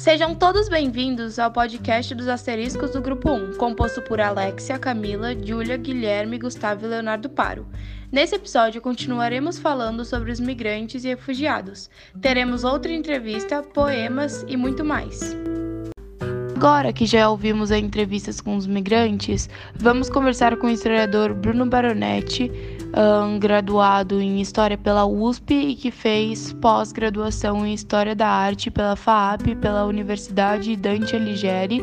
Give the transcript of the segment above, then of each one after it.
Sejam todos bem-vindos ao podcast dos asteriscos do Grupo 1, composto por Alexia, Camila, Júlia, Guilherme, Gustavo e Leonardo Paro. Nesse episódio, continuaremos falando sobre os migrantes e refugiados. Teremos outra entrevista, poemas e muito mais. Agora que já ouvimos as entrevistas com os migrantes, vamos conversar com o historiador Bruno Baronetti, um, graduado em História pela USP e que fez pós-graduação em História da Arte pela FAAP, pela Universidade Dante Alighieri,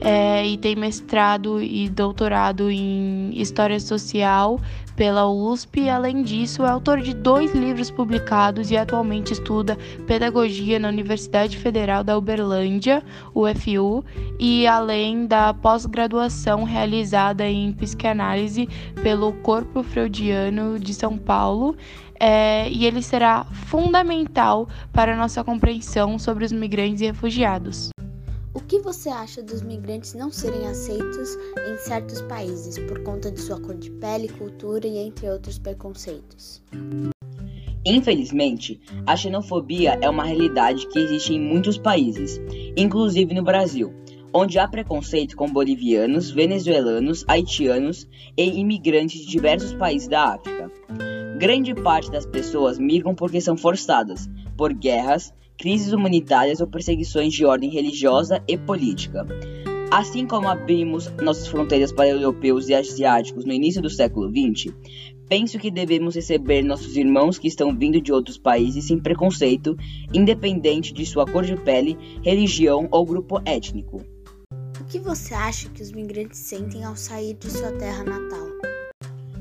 é, e tem mestrado e doutorado em História Social pela USP. Além disso, é autor de dois livros publicados e atualmente estuda pedagogia na Universidade Federal da Uberlândia, UFU, e além da pós-graduação realizada em psicanálise pelo Corpo Freudiano de São Paulo. É, e ele será fundamental para a nossa compreensão sobre os migrantes e refugiados. O que você acha dos migrantes não serem aceitos em certos países por conta de sua cor de pele, cultura e entre outros preconceitos? Infelizmente, a xenofobia é uma realidade que existe em muitos países, inclusive no Brasil, onde há preconceito com bolivianos, venezuelanos, haitianos e imigrantes de diversos países da África. Grande parte das pessoas migram porque são forçadas por guerras, crises humanitárias ou perseguições de ordem religiosa e política. Assim como abrimos nossas fronteiras para europeus e asiáticos no início do século XX, penso que devemos receber nossos irmãos que estão vindo de outros países sem preconceito, independente de sua cor de pele, religião ou grupo étnico. O que você acha que os migrantes sentem ao sair de sua terra natal?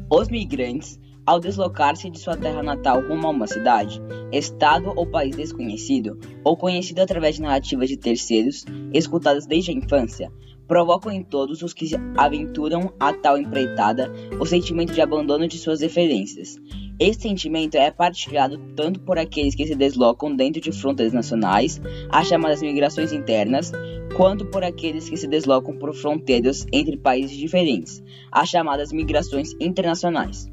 Os migrantes ao deslocar-se de sua terra natal rumo a uma cidade, estado ou país desconhecido, ou conhecido através de narrativas de terceiros, escutadas desde a infância, provocam em todos os que aventuram a tal empreitada o sentimento de abandono de suas referências. Esse sentimento é partilhado tanto por aqueles que se deslocam dentro de fronteiras nacionais, as chamadas migrações internas, quanto por aqueles que se deslocam por fronteiras entre países diferentes, as chamadas migrações internacionais.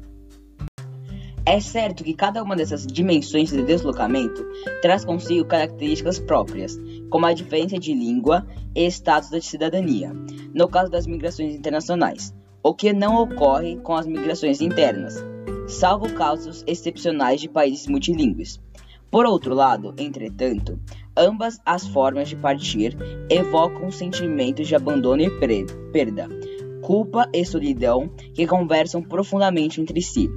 É certo que cada uma dessas dimensões de deslocamento traz consigo características próprias, como a diferença de língua e status da cidadania, no caso das migrações internacionais, o que não ocorre com as migrações internas, salvo casos excepcionais de países multilingües. Por outro lado, entretanto, ambas as formas de partir evocam sentimentos de abandono e perda, culpa e solidão que conversam profundamente entre si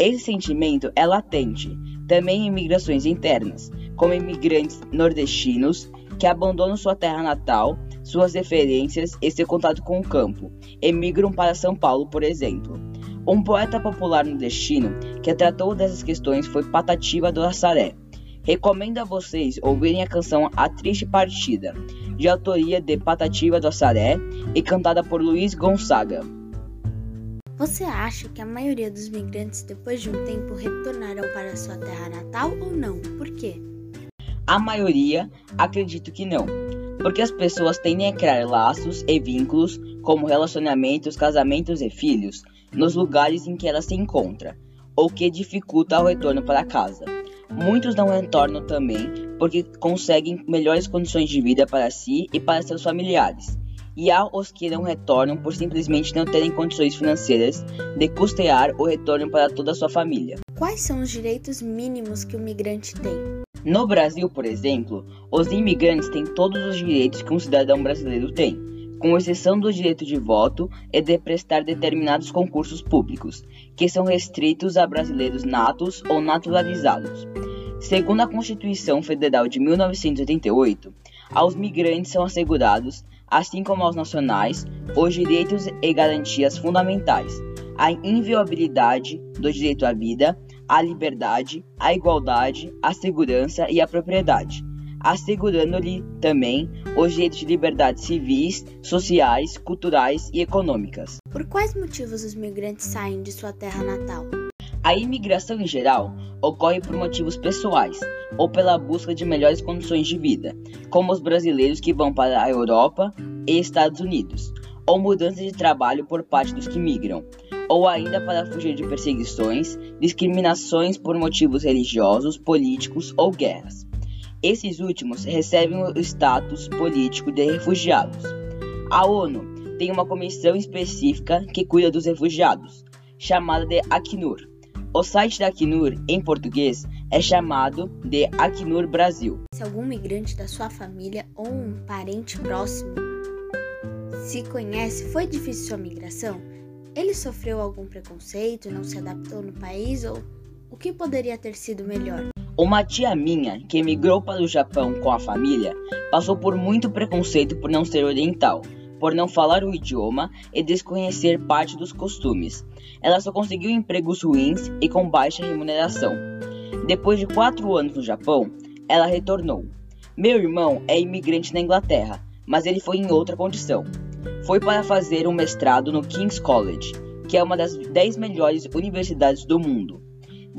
esse sentimento é latente também em migrações internas, como imigrantes nordestinos que abandonam sua terra natal, suas referências e seu contato com o campo, emigram para São Paulo, por exemplo. Um poeta popular nordestino que tratou dessas questões foi Patativa do Assaré. Recomendo a vocês ouvirem a canção A Triste Partida, de autoria de Patativa do Assaré e cantada por Luiz Gonzaga. Você acha que a maioria dos migrantes, depois de um tempo, retornarão para sua terra natal ou não? Por quê? A maioria acredito que não, porque as pessoas tendem a criar laços e vínculos, como relacionamentos, casamentos e filhos, nos lugares em que ela se encontra, o que dificulta o retorno para casa. Muitos não retornam também porque conseguem melhores condições de vida para si e para seus familiares e há os que não retornam por simplesmente não terem condições financeiras de custear o retorno para toda a sua família. Quais são os direitos mínimos que o migrante tem? No Brasil, por exemplo, os imigrantes têm todos os direitos que um cidadão brasileiro tem, com exceção do direito de voto e de prestar determinados concursos públicos, que são restritos a brasileiros natos ou naturalizados. Segundo a Constituição Federal de 1988, aos migrantes são assegurados assim como aos nacionais, os direitos e garantias fundamentais, a inviolabilidade do direito à vida, à liberdade, à igualdade, à segurança e à propriedade, assegurando-lhe também os direitos de liberdades civis, sociais, culturais e econômicas. Por quais motivos os migrantes saem de sua terra natal? A imigração em geral ocorre por motivos pessoais ou pela busca de melhores condições de vida, como os brasileiros que vão para a Europa e Estados Unidos, ou mudança de trabalho por parte dos que migram, ou ainda para fugir de perseguições, discriminações por motivos religiosos, políticos ou guerras. Esses últimos recebem o status político de refugiados. A ONU tem uma comissão específica que cuida dos refugiados, chamada de Acnur. O site da Acnur, em português, é chamado de Acnur Brasil. Se algum migrante da sua família ou um parente próximo se conhece, foi difícil sua migração? Ele sofreu algum preconceito, não se adaptou no país ou o que poderia ter sido melhor? Uma tia minha, que emigrou para o Japão com a família, passou por muito preconceito por não ser oriental, por não falar o idioma e desconhecer parte dos costumes. Ela só conseguiu empregos ruins e com baixa remuneração. Depois de quatro anos no Japão, ela retornou. Meu irmão é imigrante na Inglaterra, mas ele foi em outra condição. Foi para fazer um mestrado no King's College, que é uma das dez melhores universidades do mundo.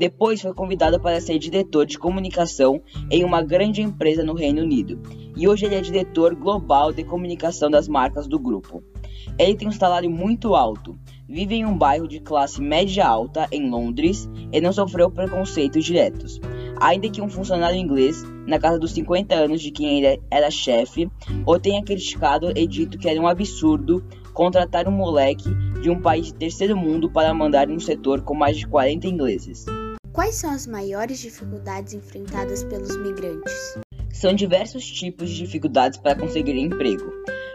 Depois foi convidado para ser diretor de comunicação em uma grande empresa no Reino Unido, e hoje ele é diretor global de comunicação das marcas do grupo. Ele tem um salário muito alto, vive em um bairro de classe média alta em Londres e não sofreu preconceitos diretos. Ainda que um funcionário inglês, na casa dos 50 anos de quem ele era chefe, o tenha criticado e dito que era um absurdo contratar um moleque de um país de terceiro mundo para mandar em um setor com mais de 40 ingleses. Quais são as maiores dificuldades enfrentadas pelos migrantes? São diversos tipos de dificuldades para conseguir emprego,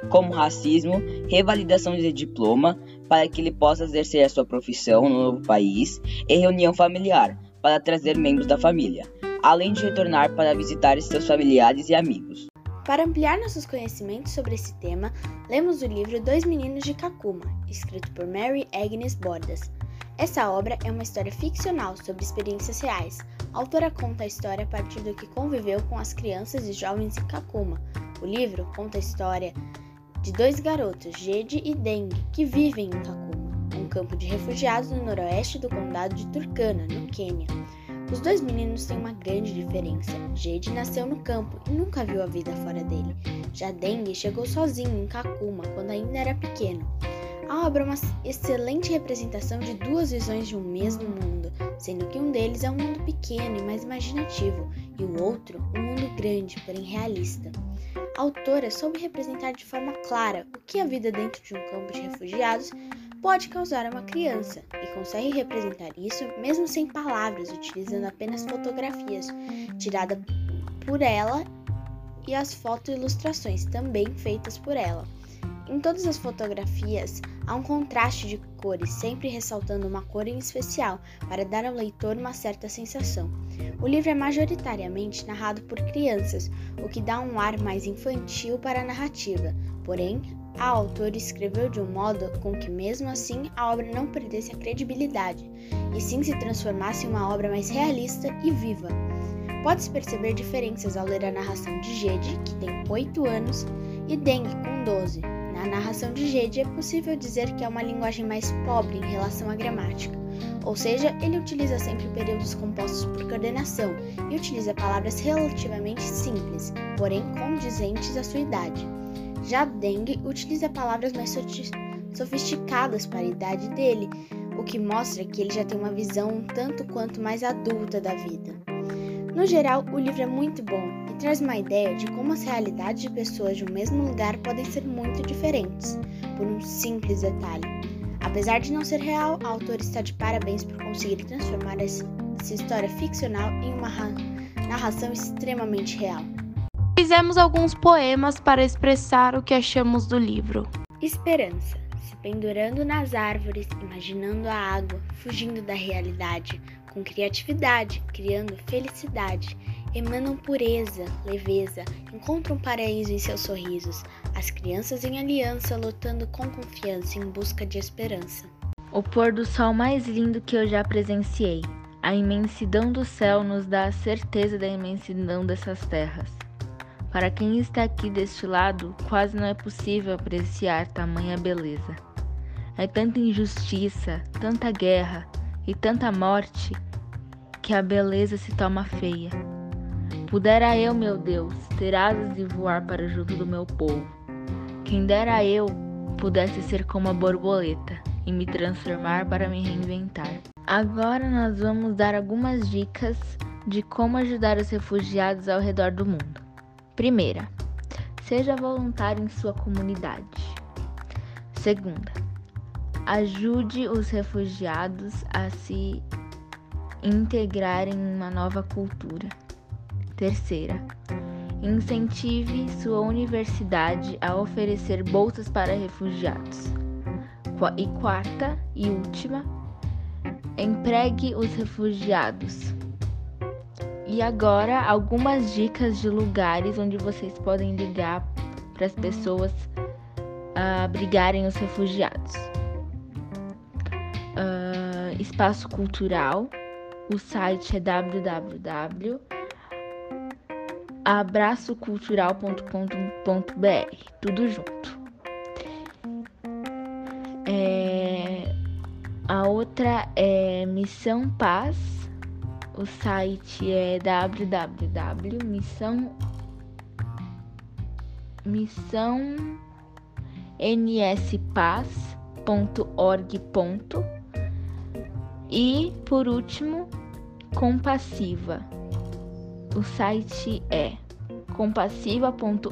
como racismo, revalidação de diploma para que ele possa exercer a sua profissão no novo país e reunião familiar para trazer membros da família, além de retornar para visitar seus familiares e amigos. Para ampliar nossos conhecimentos sobre esse tema, lemos o livro Dois Meninos de Kakuma, escrito por Mary Agnes Bordas. Essa obra é uma história ficcional sobre experiências reais. A autora conta a história a partir do que conviveu com as crianças e jovens em Kakuma. O livro conta a história de dois garotos, Jade e Deng, que vivem em Kakuma, um campo de refugiados no noroeste do condado de Turkana, no Quênia. Os dois meninos têm uma grande diferença. Jade nasceu no campo e nunca viu a vida fora dele. Já Deng chegou sozinho em Kakuma quando ainda era pequeno. A obra é uma excelente representação de duas visões de um mesmo mundo, sendo que um deles é um mundo pequeno e mais imaginativo, e o outro um mundo grande, porém realista. A autora soube representar de forma clara o que a vida dentro de um campo de refugiados pode causar a uma criança e consegue representar isso mesmo sem palavras, utilizando apenas fotografias tiradas por ela e as foto-ilustrações também feitas por ela. Em todas as fotografias há um contraste de cores, sempre ressaltando uma cor em especial para dar ao leitor uma certa sensação. O livro é majoritariamente narrado por crianças, o que dá um ar mais infantil para a narrativa, porém, a autora escreveu de um modo com que, mesmo assim, a obra não perdesse a credibilidade, e sim se transformasse em uma obra mais realista e viva. Pode-se perceber diferenças ao ler a narração de Jade, que tem 8 anos, e Deng, com 12. Na narração de Jade é possível dizer que é uma linguagem mais pobre em relação à gramática, ou seja, ele utiliza sempre períodos compostos por coordenação e utiliza palavras relativamente simples, porém condizentes à sua idade. Já Deng utiliza palavras mais sofisticadas para a idade dele, o que mostra que ele já tem uma visão um tanto quanto mais adulta da vida. No geral, o livro é muito bom e traz uma ideia de como as realidades de pessoas de um mesmo lugar podem ser muito diferentes, por um simples detalhe. Apesar de não ser real, a autora está de parabéns por conseguir transformar essa história ficcional em uma narração extremamente real. Fizemos alguns poemas para expressar o que achamos do livro. Esperança se pendurando nas árvores, imaginando a água, fugindo da realidade, com criatividade, criando felicidade, emanam pureza, leveza, encontram paraíso em seus sorrisos, as crianças em aliança lutando com confiança em busca de esperança. O pôr do sol mais lindo que eu já presenciei. A imensidão do céu nos dá a certeza da imensidão dessas terras. Para quem está aqui deste lado, quase não é possível apreciar tamanha beleza. É tanta injustiça, tanta guerra e tanta morte que a beleza se toma feia. Pudera eu, meu Deus, ter asas e voar para junto do meu povo. Quem dera eu pudesse ser como a borboleta e me transformar para me reinventar. Agora nós vamos dar algumas dicas de como ajudar os refugiados ao redor do mundo. Primeira, seja voluntário em sua comunidade. Segunda, ajude os refugiados a se integrar em uma nova cultura. Terceira, incentive sua universidade a oferecer bolsas para refugiados. E quarta e última, empregue os refugiados. E agora, algumas dicas de lugares onde vocês podem ligar para as pessoas abrigarem os refugiados. Espaço cultural, o site é www.abraçocultural.com.br, tudo junto. É, a outra é Missão Paz. O site é www.missão E por último, Compassiva. O site é compassiva.org.br.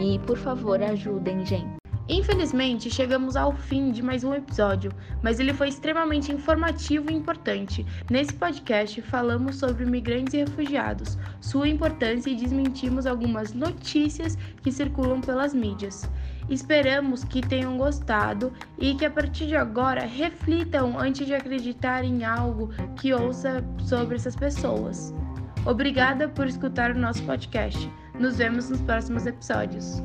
E por favor, ajudem, gente. Infelizmente, chegamos ao fim de mais um episódio, mas ele foi extremamente informativo e importante. Nesse podcast, falamos sobre imigrantes e refugiados, sua importância e desmentimos algumas notícias que circulam pelas mídias. Esperamos que tenham gostado e que a partir de agora reflitam antes de acreditar em algo que ouça sobre essas pessoas. Obrigada por escutar o nosso podcast. Nos vemos nos próximos episódios.